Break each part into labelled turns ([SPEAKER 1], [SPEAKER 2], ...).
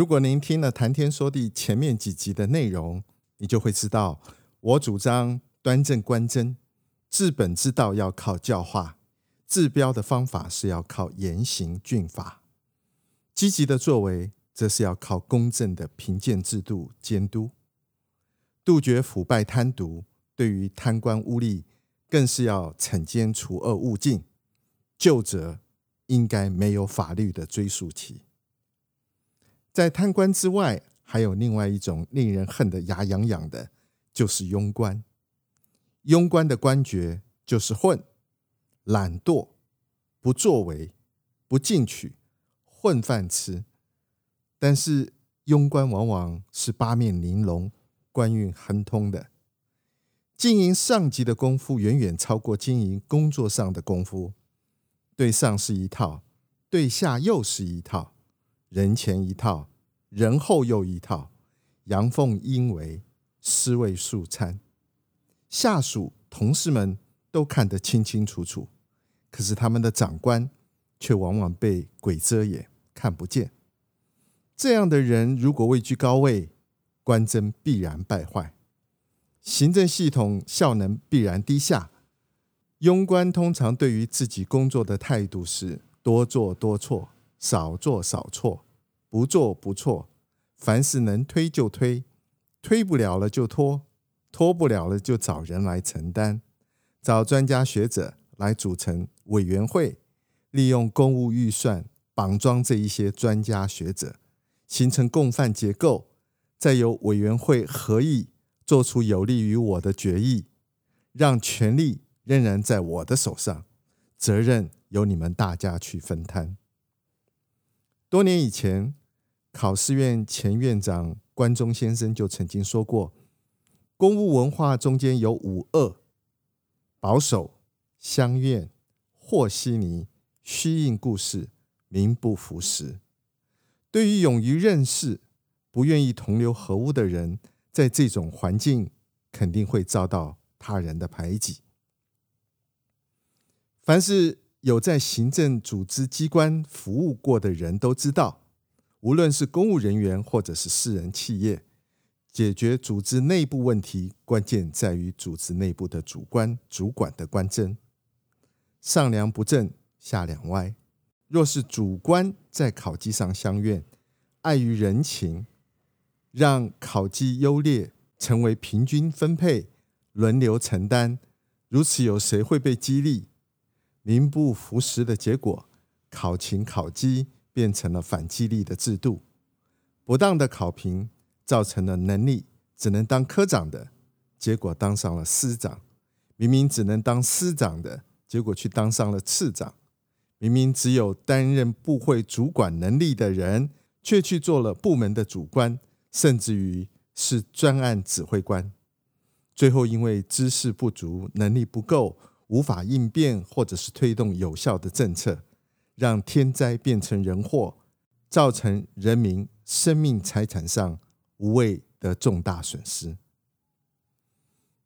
[SPEAKER 1] 如果您听了《谈天说地》前面几集的内容，你就会知道，我主张端正观真，治本之道要靠教化，治标的方法是要靠严刑峻法，积极的作为则是要靠公正的评鉴制度监督，杜绝腐败贪渎。对于贪官污吏，更是要惩奸除恶务尽，旧责应该没有法律的追溯期。在贪官之外，还有另外一种令人恨得牙痒痒的，就是庸官。庸官的官爵就是混、懒惰、不作为、不进取、混饭吃。但是庸官往往是八面玲珑、官运亨通的，经营上级的功夫远远超过经营工作上的功夫。对上是一套，对下又是一套。人前一套，人后又一套，阳奉阴违，尸位素餐，下属同事们都看得清清楚楚，可是他们的长官却往往被鬼遮眼，看不见。这样的人如果位居高位，官箴必然败坏，行政系统效能必然低下。庸官通常对于自己工作的态度是多做多错。少做少错，不做不错，凡事能推就推，推不了了就拖，拖不了了就找人来承担，找专家学者来组成委员会，利用公务预算绑装这一些专家学者，形成共犯结构，再由委员会合议做出有利于我的决议，让权力仍然在我的手上，责任由你们大家去分摊。多年以前，考试院前院长关中先生就曾经说过：“公务文化中间有五恶，保守、乡愿、和稀泥、虚应故事、名不符实。”对于勇于认识、不愿意同流合污的人，在这种环境肯定会遭到他人的排挤。凡是有在行政组织机关服务过的人都知道，无论是公务人员或者是私人企业，解决组织内部问题，关键在于组织内部的主观主管的观真。上梁不正下梁歪。若是主观在考绩上相愿，碍于人情，让考绩优劣成为平均分配、轮流承担，如此有谁会被激励？名不符实的结果，考勤考绩变成了反激励的制度；不当的考评造成了能力只能当科长的，结果当上了司长；明明只能当司长的，结果却当上了次长；明明只有担任部会主管能力的人，却去做了部门的主官，甚至于是专案指挥官。最后因为知识不足，能力不够。无法应变，或者是推动有效的政策，让天灾变成人祸，造成人民生命财产上无谓的重大损失。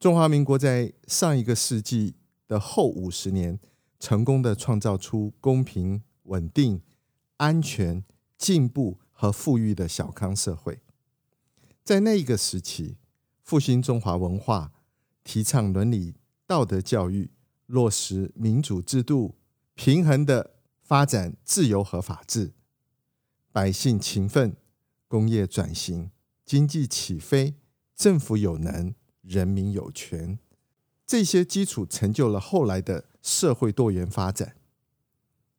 [SPEAKER 1] 中华民国在上一个世纪的后五十年，成功的创造出公平、稳定、安全、进步和富裕的小康社会。在那一个时期，复兴中华文化，提倡伦理道德教育。落实民主制度，平衡的发展自由和法治，百姓勤奋，工业转型，经济起飞，政府有能，人民有权，这些基础成就了后来的社会多元发展。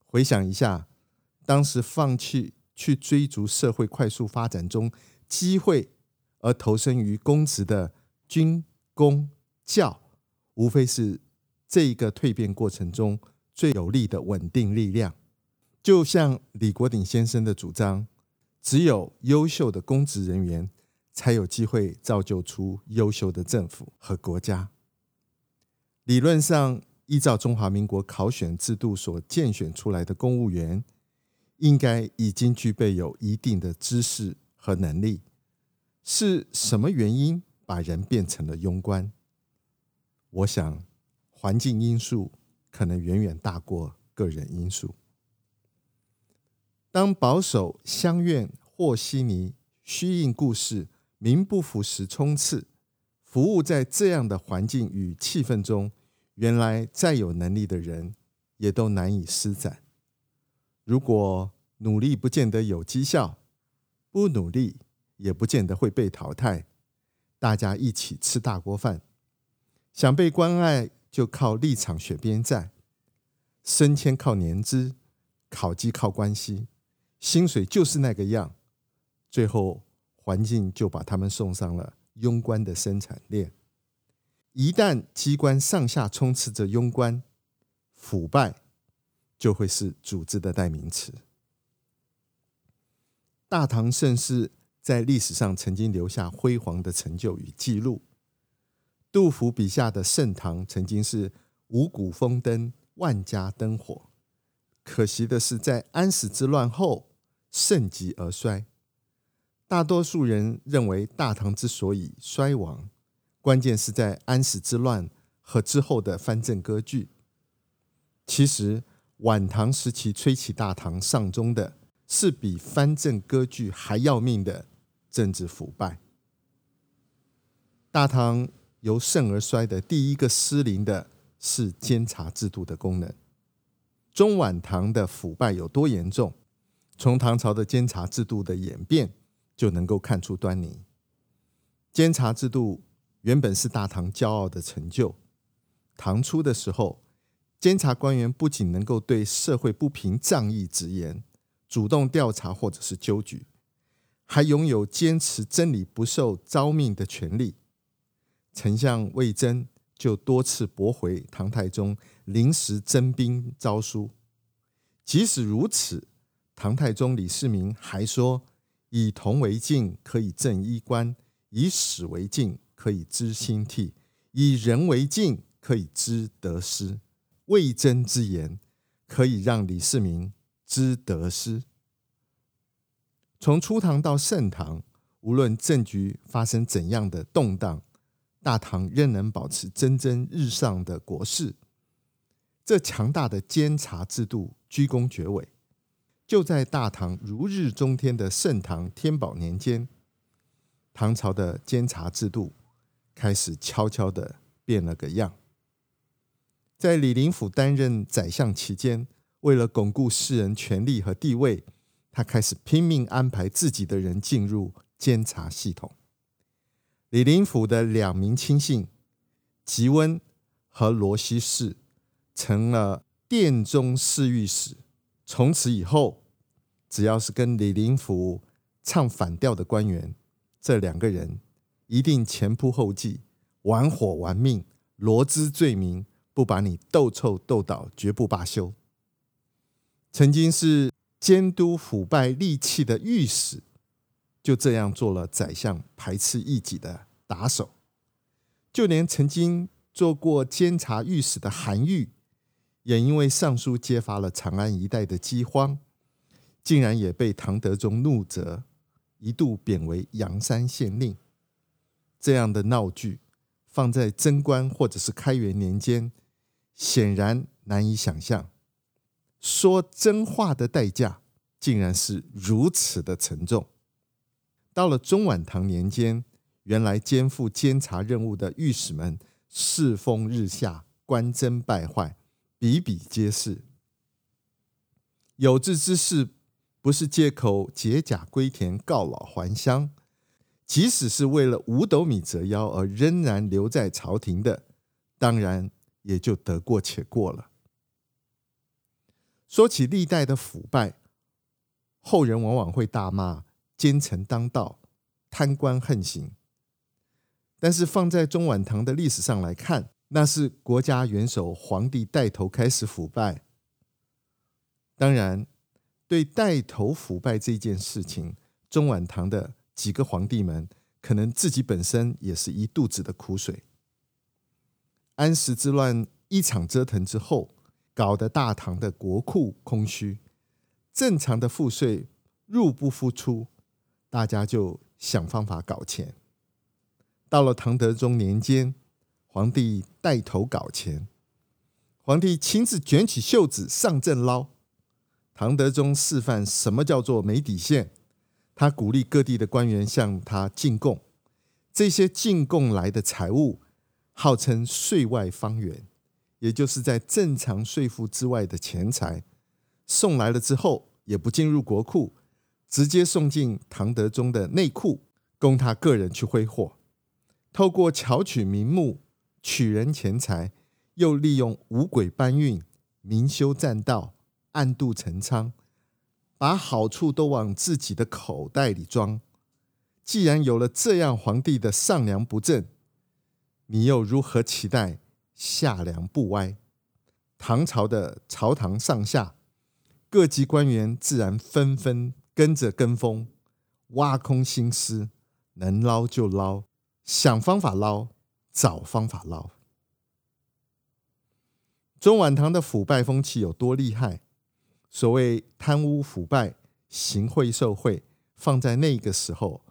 [SPEAKER 1] 回想一下，当时放弃去追逐社会快速发展中机会，而投身于公职的军公教，无非是。这一个蜕变过程中最有力的稳定力量。就像李国鼎先生的主张，只有优秀的公职人员，才有机会造就出优秀的政府和国家。理论上，依照中华民国考选制度所荐选出来的公务员，应该已经具备有一定的知识和能力。是什么原因把人变成了庸官？我想，环境因素可能远远大过个人因素。当保守相愿和稀泥虚应故事。名不符实，冲刺服务在这样的环境与气氛中，原来再有能力的人也都难以施展。如果努力不见得有绩效，不努力也不见得会被淘汰。大家一起吃大锅饭，想被关爱就靠立场选边站，升迁靠年资，考绩靠关系，薪水就是那个样，最后。环境就把他们送上了庸官的生产链。一旦机关上下充斥着庸官，腐败就会是组织的代名词。大唐盛世在历史上曾经留下辉煌的成就与记录。杜甫笔下的盛唐曾经是五谷丰登，万家灯火。可惜的是，在安史之乱后盛极而衰。大多数人认为，大唐之所以衰亡，关键是在安史之乱和之后的藩镇割据。其实，晚唐时期吹起大唐丧钟的，是比藩镇割据还要命的政治腐败。大唐由盛而衰的第一个失灵的是监察制度的功能。中晚唐的腐败有多严重？从唐朝的监察制度的演变。就能够看出端倪。监察制度原本是大唐骄傲的成就。唐初的时候，监察官员不仅能够对社会不平仗义直言，主动调查或者是纠举，还拥有坚持真理不受招命的权利。丞相魏征就多次驳回唐太宗临时征兵诏书。即使如此，唐太宗李世民还说。以铜为镜，可以正衣冠；以史为镜，可以知兴替；以人为镜，可以知得失。魏征之言，可以让李世民知得失。从初唐到盛唐，无论政局发生怎样的动荡，大唐仍能保持蒸蒸日上的国势。这强大的监察制度，居功厥伟。就在大唐如日中天的盛唐天宝年间，唐朝的监察制度开始悄悄地变了个样。在李林甫担任宰相期间，为了巩固私人权力和地位，他开始拼命安排自己的人进入监察系统。李林甫的两名亲信吉温和罗希士成了殿中侍御史。从此以后，只要是跟李林甫唱反调的官员，这两个人一定前仆后继，玩火玩命，罗织罪名，不把你斗臭斗倒，绝不罢休。曾经是监督腐败利器的御史，就这样做了宰相排斥异己的打手。就连曾经做过监察御史的韩愈。也因为上书揭发了长安一带的饥荒，竟然也被唐德宗怒责，一度贬为阳山县令。这样的闹剧放在贞观或者是开元年间，显然难以想象。说真话的代价竟然是如此的沉重。到了中晚唐年间，原来肩负监察任务的御史们世风日下，官箴败坏。比比皆是，有志之士不是借口解甲归田、告老还乡，即使是为了五斗米折腰而仍然留在朝廷的，当然也就得过且过了。说起历代的腐败，后人往往会大骂奸臣当道、贪官横行，但是放在中晚唐的历史上来看，那是国家元首皇帝带头开始腐败。当然，对带头腐败这件事情，中晚唐的几个皇帝们可能自己本身也是一肚子的苦水。安史之乱一场折腾之后，搞得大唐的国库空虚，正常的赋税入不敷出，大家就想方法搞钱。到了唐德宗年间，皇帝带头搞钱，皇帝亲自卷起袖子上阵捞。唐德宗示范什么叫做没底线，他鼓励各地的官员向他进贡，这些进贡来的财物号称税外方圆，也就是在正常税负之外的钱财，送来了之后也不进入国库，直接送进唐德宗的内库，供他个人去挥霍。透过巧取名目取人钱财，又利用五鬼搬运、明修栈道、暗度陈仓，把好处都往自己的口袋里装。既然有了这样皇帝的上梁不正，你又如何期待下梁不歪？唐朝的朝堂上下各级官员自然纷纷跟着跟风，挖空心思，能捞就捞。想方法捞，找方法捞。中晚唐的腐败风气有多厉害？所谓贪污腐败、行贿受贿，放在那个时候，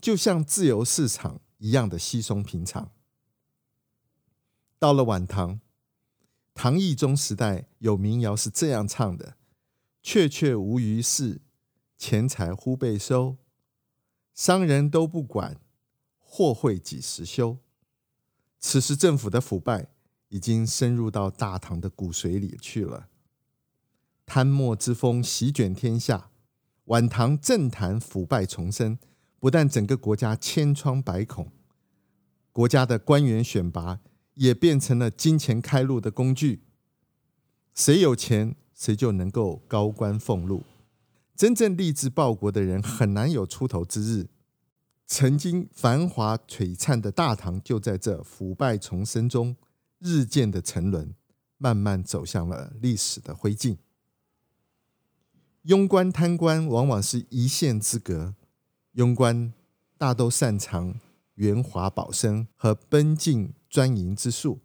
[SPEAKER 1] 就像自由市场一样的稀松平常。到了晚唐，唐懿宗时代有民谣是这样唱的：“确确无余事，钱财忽被收，商人都不管。”货会几时休？此时政府的腐败已经深入到大唐的骨髓里去了，贪墨之风席卷天下，晚唐政坛腐败丛生，不但整个国家千疮百孔，国家的官员选拔也变成了金钱开路的工具，谁有钱谁就能够高官俸禄，真正立志报国的人很难有出头之日。曾经繁华璀璨的大唐，就在这腐败丛生中日渐的沉沦，慢慢走向了历史的灰烬。庸官贪官往往是一线之隔，庸官大都擅长圆滑保身和奔进专营之术，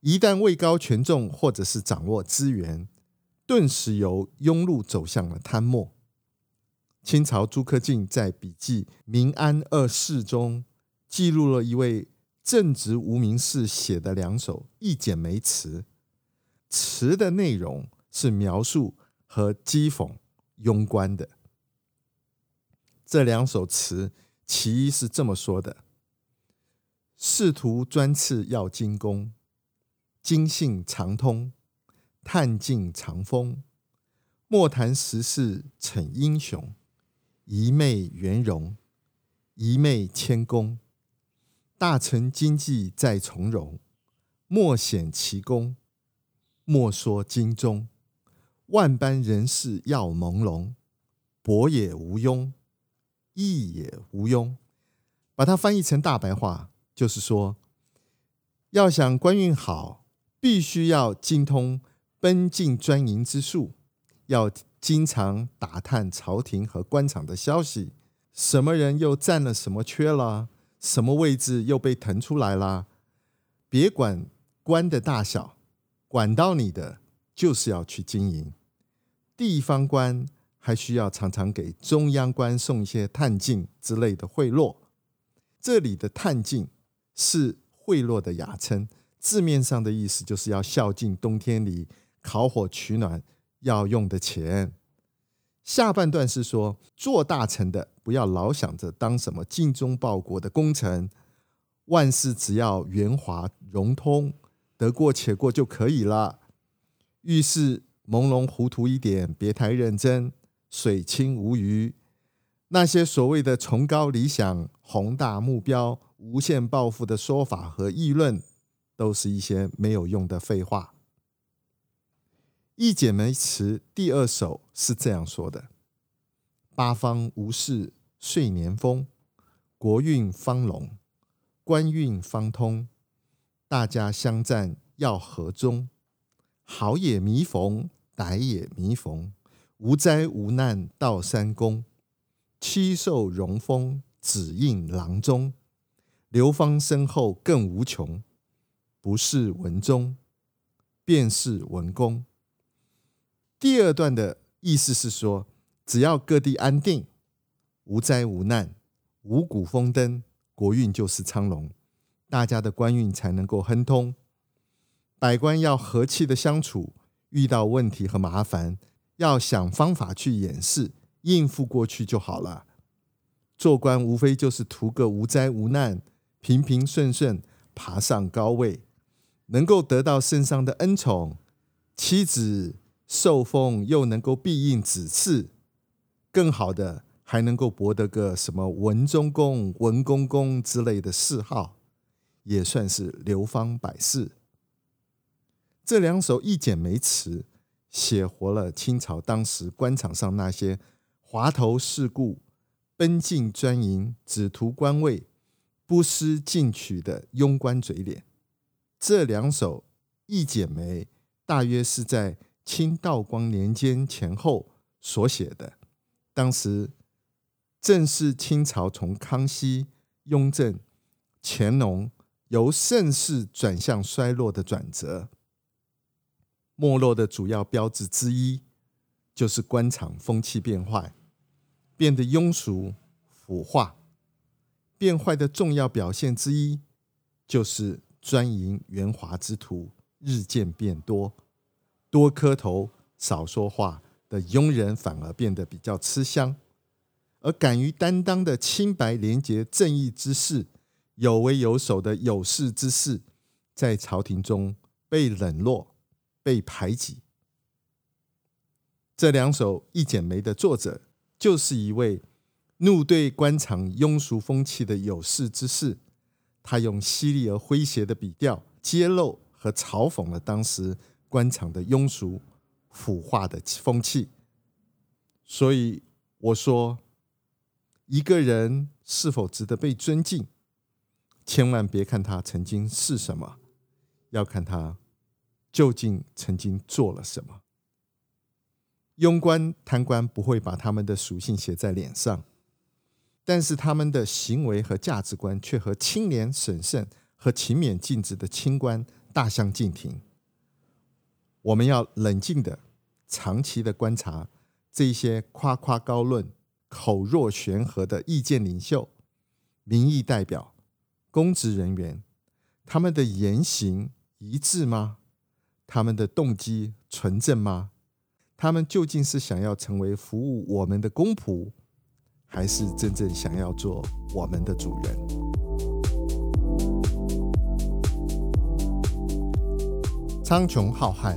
[SPEAKER 1] 一旦位高权重或者是掌握资源，顿时由庸碌走向了贪墨。清朝朱克敬在笔记《明安二世》中记录了一位正直无名氏写的两首一剪梅词，词的内容是描述和讥讽庸官的。这两首词，其一是这么说的：“仕途专赐要精工，经信常通，探尽长风，莫谈时事逞英雄。”一昧圆融，一昧谦恭，大臣经济在从容，莫显其功，莫说金钟，万般人事要朦胧，博也无庸，义也无庸。把它翻译成大白话，就是说，要想官运好，必须要精通奔进专营之术，要。经常打探朝廷和官场的消息，什么人又占了什么缺了，什么位置又被腾出来了。别管官的大小，管到你的就是要去经营。地方官还需要常常给中央官送一些探进之类的贿赂。这里的探进是贿赂的雅称，字面上的意思就是要孝敬冬天里烤火取暖要用的钱。下半段是说，做大臣的不要老想着当什么精忠报国的功臣，万事只要圆滑融通，得过且过就可以了。遇事朦胧糊涂一点，别太认真，水清无鱼。那些所谓的崇高理想、宏大目标、无限抱负的说法和议论，都是一些没有用的废话。《一剪梅词》第二首是这样说的：“八方无事岁年丰，国运方隆，官运方通。大家相赞要和衷。好也弥缝，歹也弥缝，无灾无难到三公，七兽荣丰只应郎中，流芳身后更无穷。不是文忠，便是文公。第二段的意思是说，只要各地安定，无灾无难，五谷丰登，国运就是昌隆，大家的官运才能够亨通。百官要和气的相处，遇到问题和麻烦，要想方法去掩饰、应付过去就好了。做官无非就是图个无灾无难、平平顺顺，爬上高位。能够得到圣上的恩宠，妻子受封又能够庇应子嗣，更好的还能够博得个什么文忠公、文公公之类的谥号，也算是流芳百世。这两首一剪梅词写活了清朝当时官场上那些滑头世故、奔竞专营、只图官位、不思进取的庸官嘴脸。这两首《一剪梅》大约是在清道光年间前后所写的，当时正是清朝从康熙、雍正、乾隆由盛世转向衰落的转折。没落的主要标志之一，就是官场风气变坏，变得庸俗腐化。变坏的重要表现之一，就是。专营圆滑之徒日渐变多，多磕头少说话的庸人反而变得比较吃香，而敢于担当的清白廉洁正义之士、有为有守的有识之士，在朝廷中被冷落、被排挤。这两首《一剪梅》的作者，就是一位怒对官场庸俗风气的有识之士。他用犀利而诙谐的笔调，揭露和嘲讽了当时官场的庸俗、腐化的风气。所以我说，一个人是否值得被尊敬，千万别看他曾经是什么，要看他究竟曾经做了什么。庸官、贪官不会把他们的属性写在脸上。但是他们的行为和价值观却和清廉审慎和勤勉尽职的清官大相径庭。我们要冷静的、长期的观察这些夸夸高论、口若悬河的意见领袖、民意代表、公职人员，他们的言行一致吗？他们的动机纯正吗？他们究竟是想要成为服务我们的公仆？还是真正想要做我们的主人。苍穹浩瀚，